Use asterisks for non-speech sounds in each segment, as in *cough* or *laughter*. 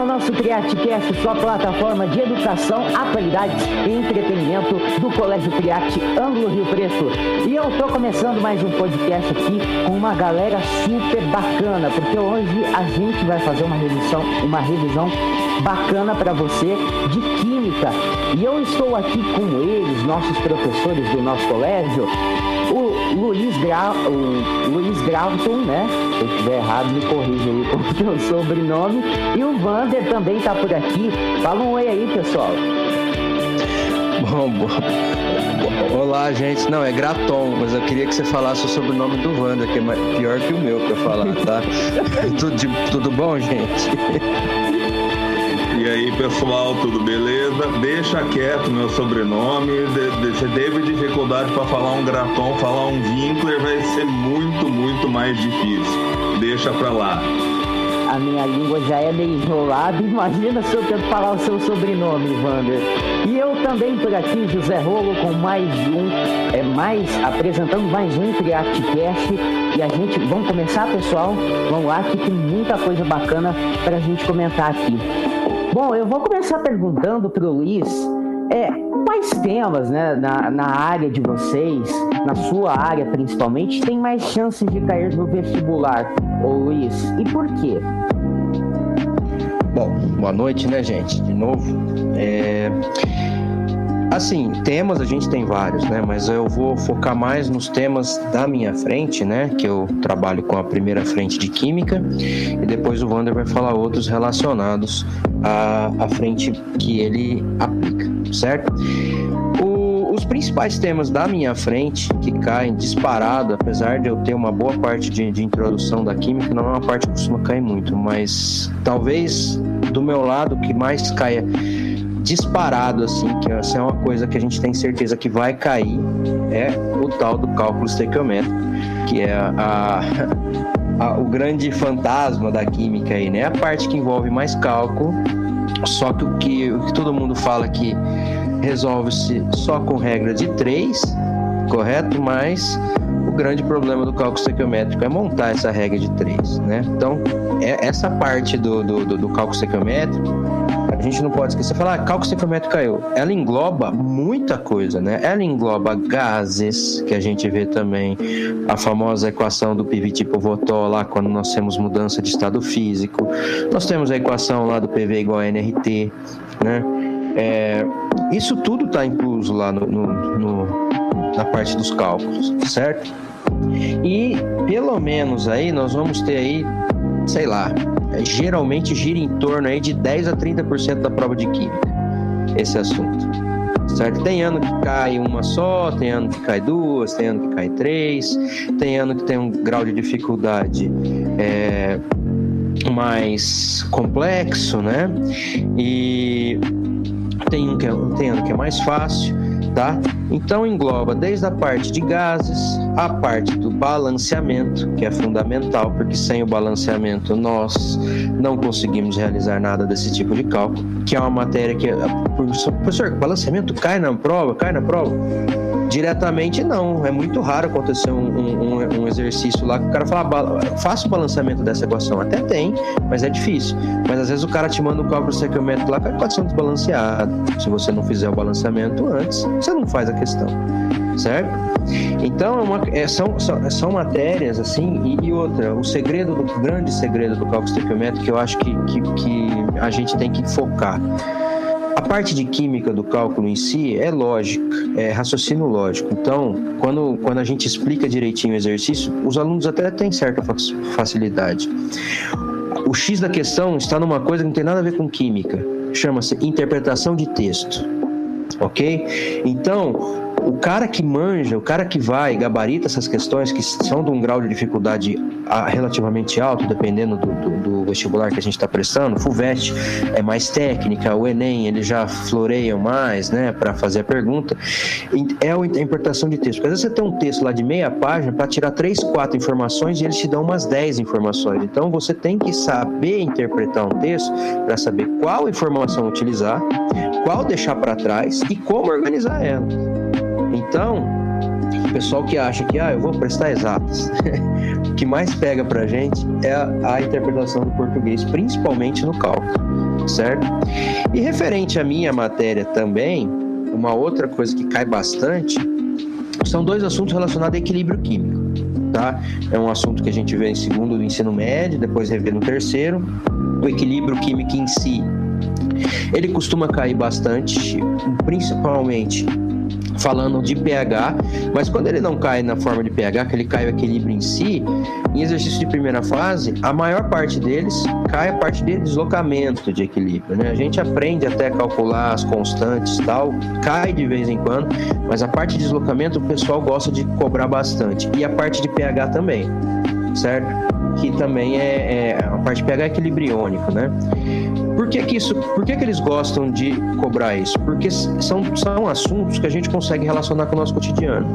ao nosso CriateCast, sua plataforma de educação, atualidades e entretenimento do Colégio Criate Ângulo Rio Preto. E eu tô começando mais um podcast aqui com uma galera super bacana, porque hoje a gente vai fazer uma revisão, uma revisão bacana para você de química. E eu estou aqui com eles, nossos professores do nosso colégio, Luiz, Gra... o Luiz Grauton, né? Se eu estiver errado, me corrija aí *laughs* com o seu sobrenome. E o Vander também está por aqui. Fala um oi aí, pessoal. Bom, bom. Olá, gente. Não, é Graton, mas eu queria que você falasse o sobrenome do Wander, que é pior que o meu para falar, tá? *laughs* tudo, tudo bom, gente? E aí, pessoal, tudo beleza? Deixa quieto meu sobrenome. Você teve dificuldade para falar um Graton, falar um Winkler vai ser muito, muito mais difícil. Deixa para lá. A minha língua já é meio enrolada, *laughs* imagina se eu tento falar o seu sobrenome, Wander. E eu também por aqui, José Rolo, com mais um, é mais, apresentando mais um CriatiCast. E a gente, vamos começar, pessoal? Vamos lá, que tem muita coisa bacana para a gente comentar aqui. Bom, eu vou começar perguntando para o Luiz é, quais temas né, na, na área de vocês, na sua área principalmente, tem mais chances de cair no vestibular, ô Luiz? E por quê? Bom, boa noite, né, gente? De novo. É... Assim, temas a gente tem vários, né? Mas eu vou focar mais nos temas da minha frente, né? Que eu trabalho com a primeira frente de Química e depois o Wander vai falar outros relacionados à, à frente que ele aplica, certo? Os principais temas da minha frente que caem disparado, apesar de eu ter uma boa parte de, de introdução da Química, não é uma parte que costuma cair muito, mas talvez do meu lado que mais caia disparado, assim, que essa é uma coisa que a gente tem certeza que vai cair, é o tal do cálculo estequiométrico, que é a, *laughs* a, o grande fantasma da química aí, né? A parte que envolve mais cálculo, só que o que, o que todo mundo fala que resolve-se só com regra de três, correto? Mas o grande problema do cálculo estequiométrico é montar essa regra de três, né? Então, é essa parte do, do, do, do cálculo estequiométrico a gente não pode esquecer, falar, ah, cálculo ciclométrico caiu. Ela engloba muita coisa, né? Ela engloba gases, que a gente vê também, a famosa equação do Pivot-Povotó lá, quando nós temos mudança de estado físico. Nós temos a equação lá do PV igual a NRT, né? É, isso tudo está incluso lá no, no, no, na parte dos cálculos, certo? E pelo menos aí nós vamos ter aí, sei lá, é, geralmente gira em torno aí de 10 a 30% da prova de química, esse assunto. Certo? Tem ano que cai uma só, tem ano que cai duas, tem ano que cai três, tem ano que tem um grau de dificuldade é, mais complexo, né? E tem, um que é, tem ano que é mais fácil tá? Então engloba desde a parte de gases, a parte do balanceamento, que é fundamental, porque sem o balanceamento nós não conseguimos realizar nada desse tipo de cálculo, que é uma matéria que professor, balanceamento cai na prova, cai na prova. Diretamente não, é muito raro acontecer um, um, um exercício lá que o cara fala, faça o balanceamento dessa equação. Até tem, mas é difícil. Mas às vezes o cara te manda um cálculo estequiométrico lá com a equação desbalanceada. Se você não fizer o balanceamento antes, você não faz a questão, certo? Então é uma, é, são, são, são, matérias assim, e, e, outra, o segredo, o grande segredo do cálculo estequiométrico que eu acho que, que, que a gente tem que focar a parte de química do cálculo em si é lógica, é raciocínio lógico. Então, quando, quando a gente explica direitinho o exercício, os alunos até têm certa facilidade. O X da questão está numa coisa que não tem nada a ver com química. Chama-se interpretação de texto. Ok? Então, o cara que manja, o cara que vai, gabarita essas questões que são de um grau de dificuldade ah, relativamente alto, dependendo do, do, do vestibular que a gente está prestando, o FUVEST é mais técnica, o Enem eles já floreiam mais, né, para fazer a pergunta, é a interpretação de texto. Porque às vezes você tem um texto lá de meia página para tirar três, quatro informações e eles te dão umas dez informações. Então você tem que saber interpretar um texto para saber qual informação utilizar, qual deixar para trás e como organizar ela. Então, o pessoal que acha que ah, eu vou prestar exatas, *laughs* o que mais pega pra gente é a, a interpretação do português, principalmente no cálculo. certo? E referente à minha matéria também, uma outra coisa que cai bastante são dois assuntos relacionados a equilíbrio químico. Tá? É um assunto que a gente vê em segundo do ensino médio, depois revê no terceiro. O equilíbrio químico em si, ele costuma cair bastante, principalmente falando de pH, mas quando ele não cai na forma de pH, que ele cai o equilíbrio em si, em exercício de primeira fase, a maior parte deles cai a parte de deslocamento de equilíbrio. Né? A gente aprende até a calcular as constantes tal, cai de vez em quando, mas a parte de deslocamento o pessoal gosta de cobrar bastante. E a parte de pH também, certo? Que também é, é a parte de pH é equilibriônico, né? Por que, que isso? Por que, que eles gostam de cobrar isso? Porque são, são assuntos que a gente consegue relacionar com o nosso cotidiano.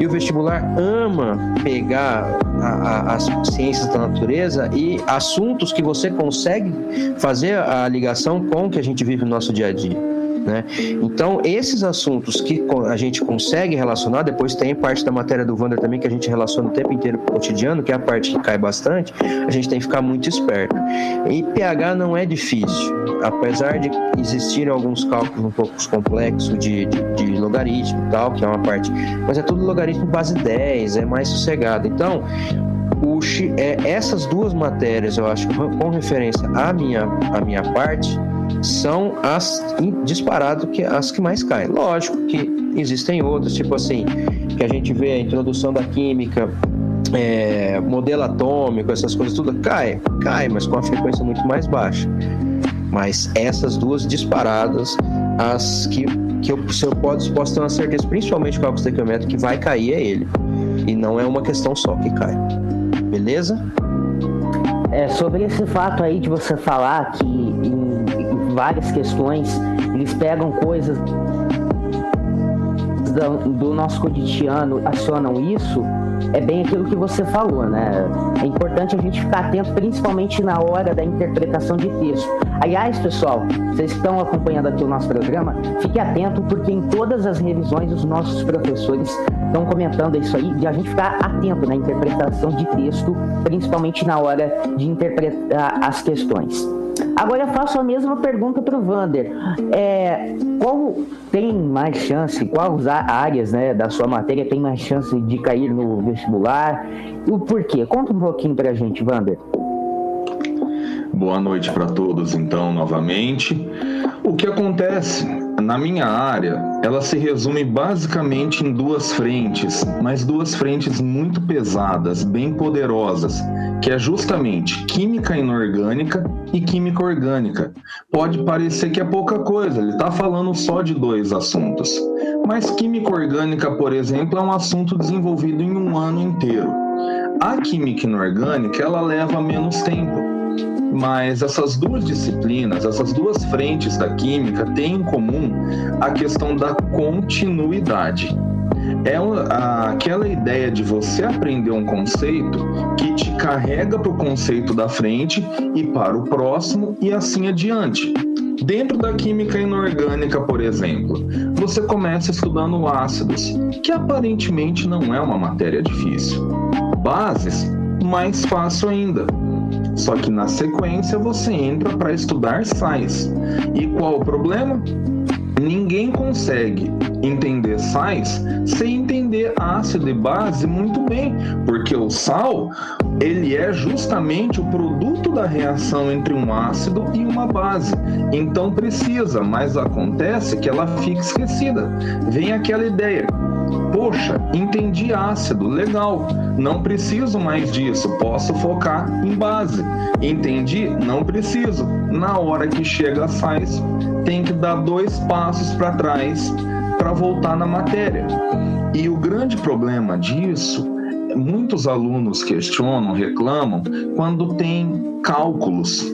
E o vestibular ama pegar a, a, as ciências da natureza e assuntos que você consegue fazer a ligação com o que a gente vive no nosso dia a dia. Né? Então, esses assuntos que a gente consegue relacionar, depois tem parte da matéria do Wander também que a gente relaciona o tempo inteiro com o cotidiano, que é a parte que cai bastante, a gente tem que ficar muito esperto. E pH não é difícil, apesar de existirem alguns cálculos um pouco complexos de, de, de logaritmo e tal, que é uma parte, mas é tudo logaritmo base 10, é mais sossegado. Então, o, é, essas duas matérias, eu acho, com referência à minha, à minha parte, são as disparado que as que mais caem. Lógico que existem outras, tipo assim, que a gente vê a introdução da química, é, modelo atômico, essas coisas tudo cai, cai, mas com a frequência muito mais baixa. Mas essas duas disparadas, as que, que eu, se eu posso, posso ter uma certeza, principalmente com o estequiometro, que vai cair é ele. E não é uma questão só que cai. Beleza? É, sobre esse fato aí de você falar que várias questões, eles pegam coisas do nosso cotidiano, acionam isso, é bem aquilo que você falou, né? É importante a gente ficar atento, principalmente na hora da interpretação de texto. Aliás, pessoal, vocês estão acompanhando aqui o nosso programa, fique atento, porque em todas as revisões os nossos professores estão comentando isso aí, de a gente ficar atento na interpretação de texto, principalmente na hora de interpretar as questões. Agora eu faço a mesma pergunta para o Vander. É, qual tem mais chance, quais áreas né, da sua matéria tem mais chance de cair no vestibular? E o porquê? Conta um pouquinho para a gente, Vander. Boa noite para todos, então, novamente. O que acontece na minha área, ela se resume basicamente em duas frentes, mas duas frentes muito pesadas, bem poderosas, que é justamente química inorgânica e química orgânica. Pode parecer que é pouca coisa, ele está falando só de dois assuntos. Mas química orgânica, por exemplo, é um assunto desenvolvido em um ano inteiro. A química inorgânica, ela leva menos tempo mas essas duas disciplinas, essas duas frentes da química têm em comum a questão da continuidade. É aquela ideia de você aprender um conceito que te carrega para o conceito da frente e para o próximo e assim adiante. Dentro da química inorgânica, por exemplo, você começa estudando ácidos, que aparentemente não é uma matéria difícil. Bases, mais fácil ainda só que na sequência você entra para estudar sais. E qual o problema? Ninguém consegue entender sais sem entender ácido e base muito bem, porque o sal ele é justamente o produto da reação entre um ácido e uma base. Então precisa, mas acontece que ela fica esquecida. Vem aquela ideia: Poxa, entendi ácido, legal. Não preciso mais disso, posso focar em base. Entendi? Não preciso. Na hora que chega a sais, tem que dar dois passos para trás para voltar na matéria. E o grande problema disso muitos alunos questionam, reclamam quando tem cálculos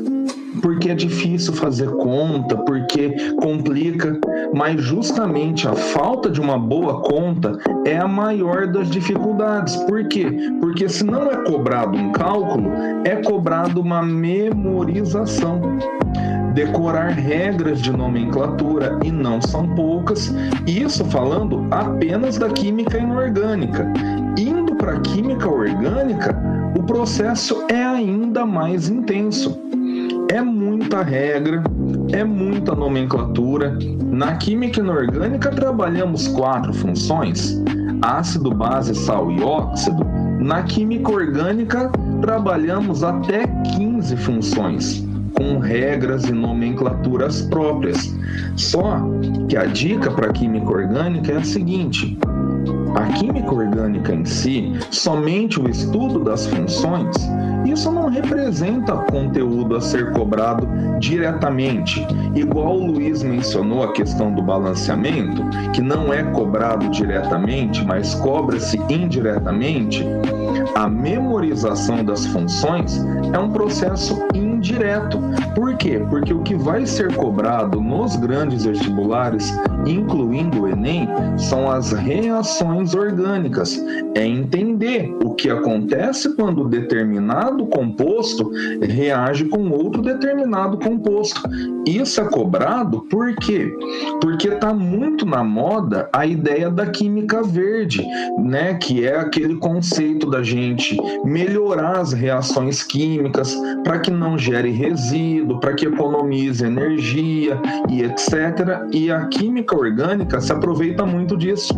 porque é difícil fazer conta, porque complica, mas justamente a falta de uma boa conta é a maior das dificuldades. Por quê? Porque se não é cobrado um cálculo, é cobrado uma memorização decorar regras de nomenclatura e não são poucas, isso falando apenas da química inorgânica. Indo para a química orgânica, o processo é ainda mais intenso. É muita regra, é muita nomenclatura. Na química inorgânica trabalhamos quatro funções: ácido, base, sal e óxido. Na química orgânica trabalhamos até 15 funções com regras e nomenclaturas próprias. Só que a dica para química orgânica é a seguinte: a química orgânica em si, somente o estudo das funções, isso não representa conteúdo a ser cobrado diretamente. Igual o Luiz mencionou a questão do balanceamento, que não é cobrado diretamente, mas cobra-se indiretamente. A memorização das funções é um processo indireto. Por quê? Porque o que vai ser cobrado nos grandes vestibulares, incluindo o Enem, são as reações orgânicas. É entender que acontece quando determinado composto reage com outro determinado composto. Isso é cobrado por quê? Porque está muito na moda a ideia da química verde, né? Que é aquele conceito da gente melhorar as reações químicas para que não gere resíduo, para que economize energia e etc. E a química orgânica se aproveita muito disso.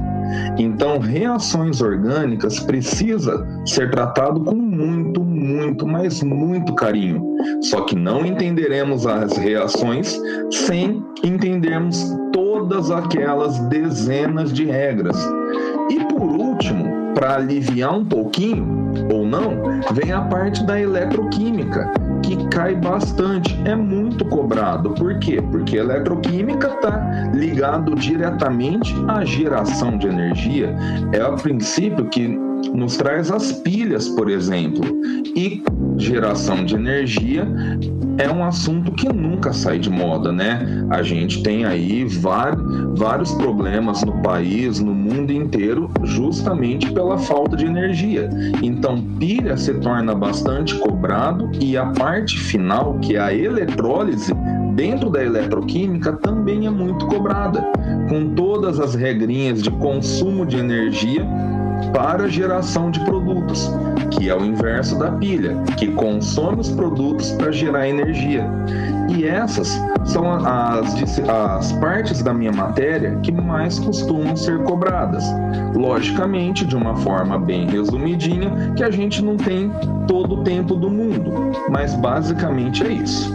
Então, reações orgânicas precisa ser tratado com muito, muito, mas muito carinho. Só que não entenderemos as reações sem entendermos todas aquelas dezenas de regras. E por último, para aliviar um pouquinho ou não, vem a parte da eletroquímica, que cai bastante, é muito cobrado. Por quê? Porque a eletroquímica está ligado diretamente à geração de energia. É o princípio que nos traz as pilhas, por exemplo. E geração de energia é um assunto que nunca sai de moda, né? A gente tem aí vários problemas no país, no mundo inteiro, justamente pela falta de energia. Então, pilha se torna bastante cobrado e a parte final, que é a eletrólise, dentro da eletroquímica também é muito cobrada, com todas as regrinhas de consumo de energia para geração de produtos, que é o inverso da pilha, que consome os produtos para gerar energia. E essas são as, as partes da minha matéria que mais costumam ser cobradas. Logicamente, de uma forma bem resumidinha, que a gente não tem todo o tempo do mundo, mas basicamente é isso.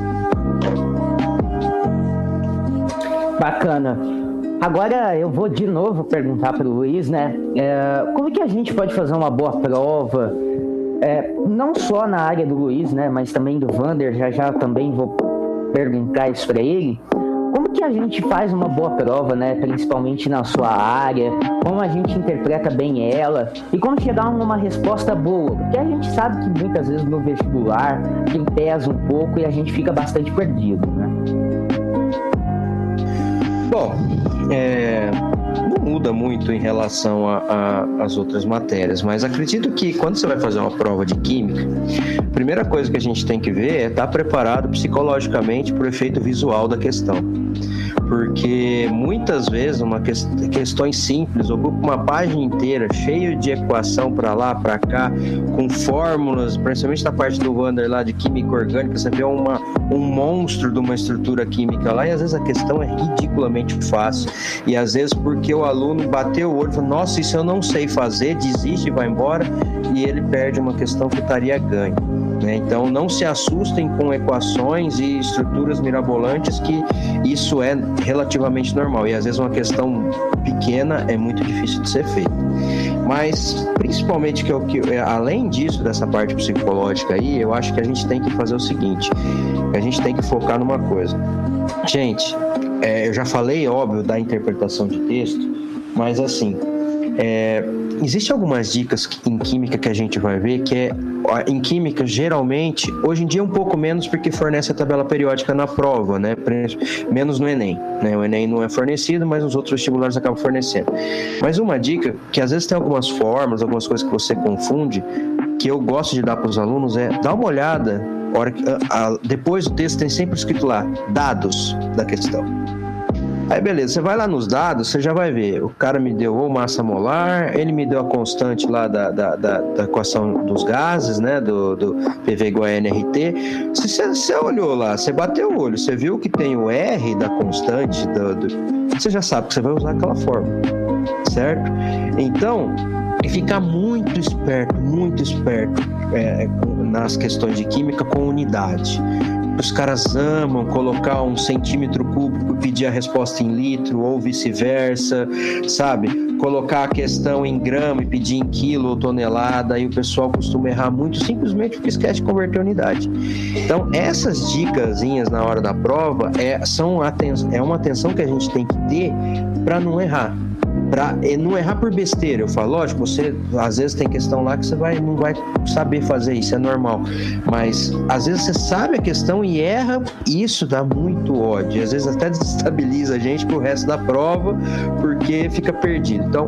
Bacana. Agora eu vou de novo perguntar para o Luiz, né? É, como que a gente pode fazer uma boa prova? É, não só na área do Luiz, né? Mas também do Vander, já já também vou perguntar isso para ele. Como que a gente faz uma boa prova, né? Principalmente na sua área, como a gente interpreta bem ela e como chegar a uma resposta boa, porque a gente sabe que muitas vezes no vestibular tem pesa um pouco e a gente fica bastante perdido, né? Bom, é, não muda muito em relação às outras matérias, mas acredito que quando você vai fazer uma prova de química, a primeira coisa que a gente tem que ver é estar preparado psicologicamente para o efeito visual da questão porque muitas vezes uma que, questões simples ocupa uma página inteira cheia de equação para lá, para cá, com fórmulas, principalmente na parte do Wander lá de química orgânica, você vê uma, um monstro de uma estrutura química lá e às vezes a questão é ridiculamente fácil e às vezes porque o aluno bateu o olho e falou, nossa, isso eu não sei fazer, desiste vai embora e ele perde uma questão que estaria ganho. Né? Então, não se assustem com equações e estruturas mirabolantes, que isso é relativamente normal. E às vezes uma questão pequena é muito difícil de ser feita. Mas, principalmente, que, eu, que além disso, dessa parte psicológica aí, eu acho que a gente tem que fazer o seguinte: a gente tem que focar numa coisa. Gente, é, eu já falei, óbvio, da interpretação de texto, mas assim, é, Existem algumas dicas em química que a gente vai ver que é em química geralmente hoje em dia um pouco menos porque fornece a tabela periódica na prova, né? Menos no Enem, né? O Enem não é fornecido, mas os outros vestibulares acabam fornecendo. Mas uma dica que às vezes tem algumas formas, algumas coisas que você confunde, que eu gosto de dar para os alunos é dar uma olhada, hora que, depois do texto tem sempre escrito lá dados da questão. Aí beleza, você vai lá nos dados, você já vai ver. O cara me deu ou massa molar, ele me deu a constante lá da, da, da, da equação dos gases, né? Do, do PV igual a NRT. Se você, você olhou lá, você bateu o olho, você viu que tem o R da constante, do, do, você já sabe que você vai usar aquela forma, certo? Então, ficar muito esperto, muito esperto é, nas questões de química com unidade. Os caras amam colocar um centímetro cúbico e pedir a resposta em litro, ou vice-versa, sabe? Colocar a questão em grama e pedir em quilo ou tonelada, e o pessoal costuma errar muito simplesmente porque esquece de converter unidade. Então, essas dicasinhas na hora da prova é, são é uma atenção que a gente tem que ter para não errar para não errar por besteira. Eu falo, lógico, você às vezes tem questão lá que você vai, não vai saber fazer isso, é normal. Mas às vezes você sabe a questão e erra, e isso dá muito ódio. Às vezes até *laughs* desestabiliza a gente pro resto da prova, porque fica perdido. Então,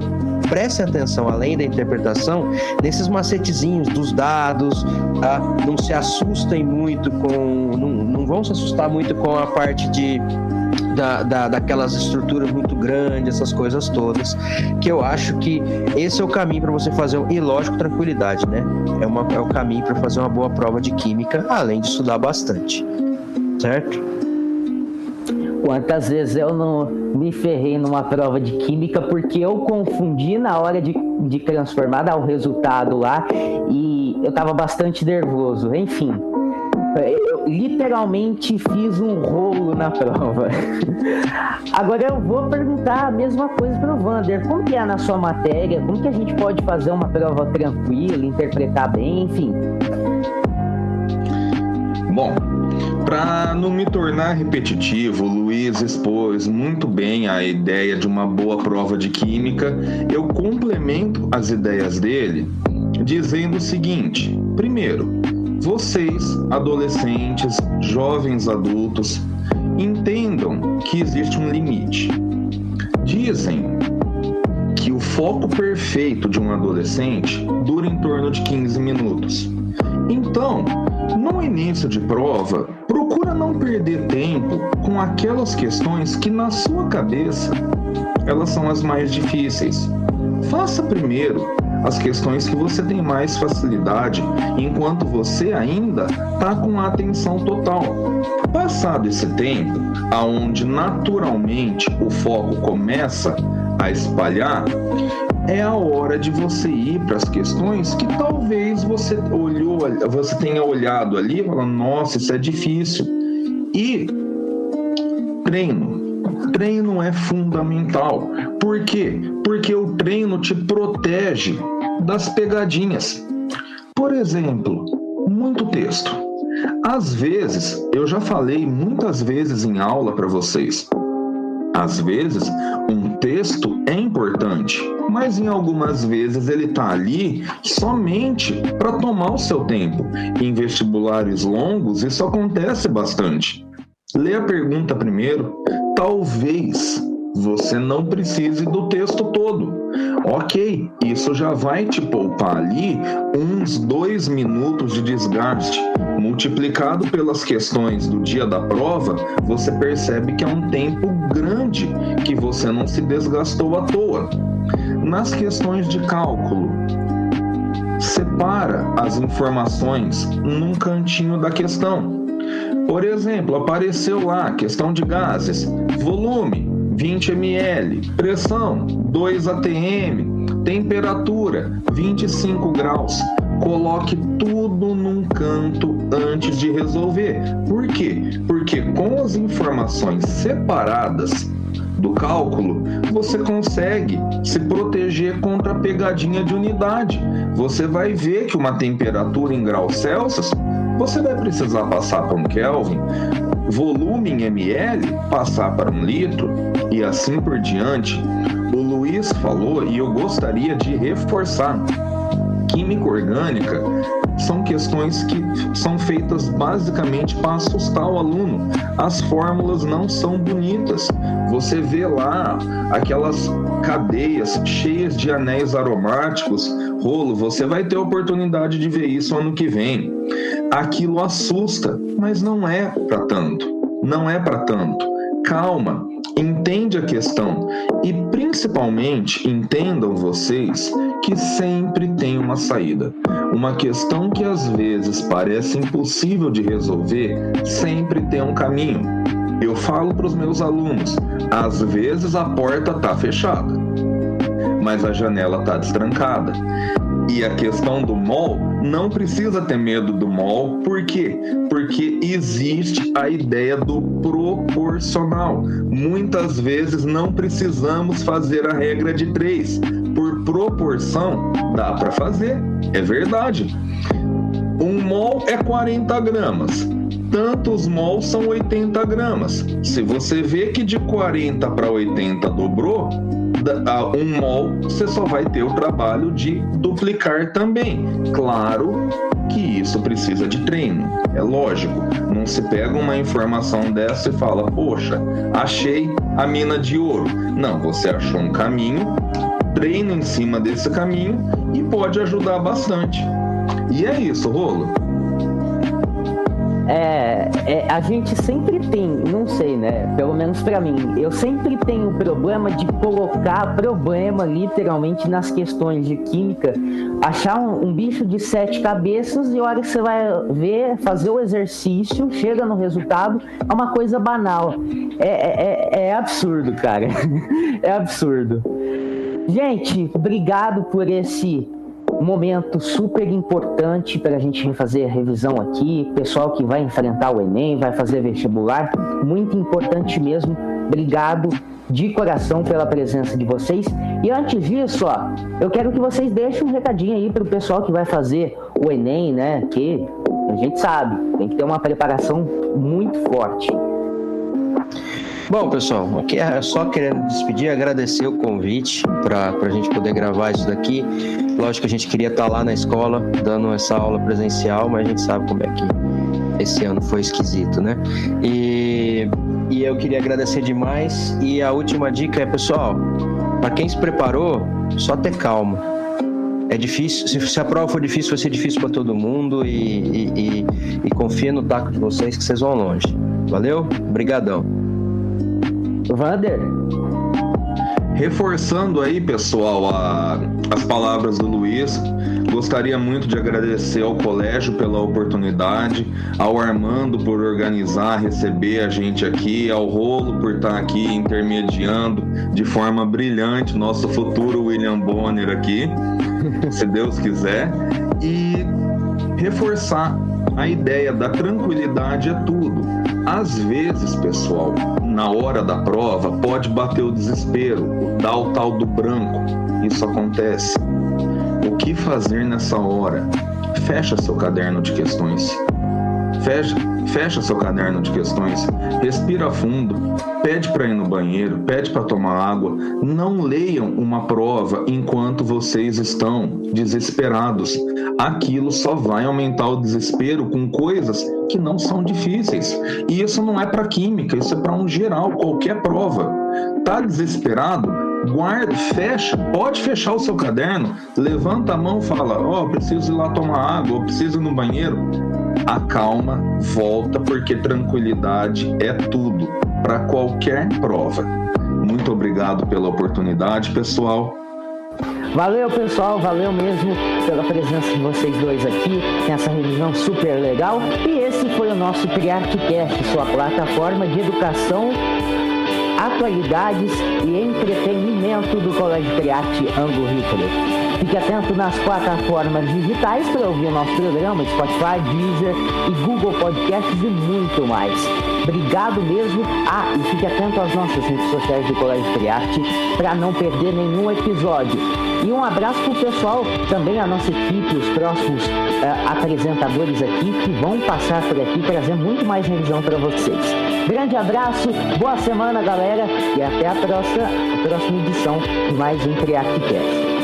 preste atenção, além da interpretação, nesses macetezinhos dos dados, tá? Não se assustem muito com. Não, não vão se assustar muito com a parte de da, da, daquelas estruturas muito grandes, essas coisas todas, que eu acho que esse é o caminho para você fazer, e lógico, tranquilidade, né? É, uma, é o caminho para fazer uma boa prova de química, além de estudar bastante, certo? Quantas vezes eu não me ferrei numa prova de química porque eu confundi na hora de, de transformar, dar o resultado lá e eu estava bastante nervoso. Enfim, literalmente fiz um rolo na prova. Agora eu vou perguntar a mesma coisa para o Vander. Como que é na sua matéria? Como que a gente pode fazer uma prova tranquila, interpretar bem, enfim? Bom, para não me tornar repetitivo, o Luiz expôs muito bem a ideia de uma boa prova de química. Eu complemento as ideias dele dizendo o seguinte: primeiro, vocês, adolescentes, jovens adultos, entendam que existe um limite. Dizem que o foco perfeito de um adolescente dura em torno de 15 minutos. Então, no início de prova, procura não perder tempo com aquelas questões que na sua cabeça elas são as mais difíceis. Faça primeiro as questões que você tem mais facilidade, enquanto você ainda está com a atenção total. Passado esse tempo, aonde naturalmente o foco começa a espalhar, é a hora de você ir para as questões que talvez você olhou, você tenha olhado ali falando, nossa, isso é difícil. E treino, treino é fundamental. Por quê? Porque o treino te protege das pegadinhas. Por exemplo, muito texto. Às vezes, eu já falei muitas vezes em aula para vocês. Às vezes, um texto é importante, mas em algumas vezes ele está ali somente para tomar o seu tempo. Em vestibulares longos, isso acontece bastante. Lê a pergunta primeiro. Talvez você não precise do texto todo. Ok, isso já vai te poupar ali uns dois minutos de desgaste. Multiplicado pelas questões do dia da prova, você percebe que é um tempo grande que você não se desgastou à toa. Nas questões de cálculo, separa as informações num cantinho da questão. Por exemplo, apareceu lá questão de gases, volume, 20 ml, pressão 2 atm, temperatura 25 graus. Coloque tudo num canto antes de resolver. Por quê? Porque com as informações separadas do cálculo, você consegue se proteger contra a pegadinha de unidade. Você vai ver que uma temperatura em graus Celsius, você vai precisar passar para um Kelvin, volume em ml passar para um litro e assim por diante, o Luiz falou e eu gostaria de reforçar. Química orgânica são questões que são feitas basicamente para assustar o aluno. As fórmulas não são bonitas. Você vê lá aquelas cadeias cheias de anéis aromáticos, rolo, você vai ter oportunidade de ver isso ano que vem. Aquilo assusta, mas não é para tanto. Não é para tanto calma, entende a questão e principalmente entendam vocês que sempre tem uma saída. Uma questão que às vezes parece impossível de resolver, sempre tem um caminho. Eu falo para os meus alunos, às vezes a porta está fechada, mas a janela está destrancada. E a questão do mall, não precisa ter medo do mall, por quê? Porque existe a ideia do proporcional. Muitas vezes não precisamos fazer a regra de três. Por proporção, dá para fazer, é verdade. Um mol é 40 gramas, tantos mols são 80 gramas. Se você vê que de 40 para 80 dobrou, um mol, você só vai ter o trabalho de duplicar também. Claro que isso precisa de treino, é lógico. Não se pega uma informação dessa e fala, poxa, achei a mina de ouro. Não, você achou um caminho, treina em cima desse caminho e pode ajudar bastante. E é isso, Rolo. É, é, a gente sempre tem, não sei, né? Pelo menos para mim, eu sempre tenho o problema de colocar problema literalmente nas questões de química, achar um, um bicho de sete cabeças e a hora que você vai ver, fazer o exercício, chega no resultado, é uma coisa banal. É, é, é, é absurdo, cara. *laughs* é absurdo. Gente, obrigado por esse um momento super importante para a gente fazer a revisão aqui. Pessoal que vai enfrentar o Enem, vai fazer vestibular, muito importante mesmo. Obrigado de coração pela presença de vocês. E antes disso, ó, eu quero que vocês deixem um recadinho aí para o pessoal que vai fazer o Enem, né? Que a gente sabe, tem que ter uma preparação muito forte. Bom, pessoal, aqui é só querendo despedir, agradecer o convite para a gente poder gravar isso daqui. Lógico que a gente queria estar tá lá na escola dando essa aula presencial, mas a gente sabe como é que esse ano foi esquisito, né? E, e eu queria agradecer demais. E a última dica é, pessoal, para quem se preparou, só ter calma. É difícil, se, a prova for difícil, vai ser difícil para todo mundo e, e, e, e confia no taco de vocês que vocês vão longe. Valeu? Obrigadão. Vander. Reforçando aí, pessoal, a, as palavras do Luiz, gostaria muito de agradecer ao colégio pela oportunidade, ao Armando por organizar, receber a gente aqui, ao Rolo por estar aqui intermediando de forma brilhante nosso futuro William Bonner aqui, se Deus quiser, e reforçar a ideia da tranquilidade é tudo. Às vezes, pessoal, na hora da prova, pode bater o desespero, dar o tal do branco. Isso acontece. O que fazer nessa hora? Fecha seu caderno de questões. Fecha, fecha seu caderno de questões, respira fundo, pede para ir no banheiro, pede para tomar água. Não leiam uma prova enquanto vocês estão desesperados. Aquilo só vai aumentar o desespero com coisas que não são difíceis. E isso não é para química, isso é para um geral, qualquer prova. Tá desesperado? guarda, fecha, pode fechar o seu caderno, levanta a mão, fala, ó, oh, preciso ir lá tomar água, preciso ir no banheiro a calma volta porque tranquilidade é tudo para qualquer prova. Muito obrigado pela oportunidade, pessoal. Valeu, pessoal, valeu mesmo pela presença de vocês dois aqui nessa revisão super legal. E esse foi o nosso CriArtCast, sua plataforma de educação, atualidades e entretenimento do Colégio Criarte Rio Preto. Fique atento nas plataformas digitais para ouvir o nosso programa, Spotify, Deezer e Google Podcasts e muito mais. Obrigado mesmo. Ah, e fique atento às nossas redes sociais do Colégio Triarte para não perder nenhum episódio. E um abraço para o pessoal, também a nossa equipe, os próximos uh, apresentadores aqui que vão passar por aqui trazer muito mais revisão para vocês. Grande abraço, boa semana, galera, e até a próxima, a próxima edição de mais um Triarte Cast.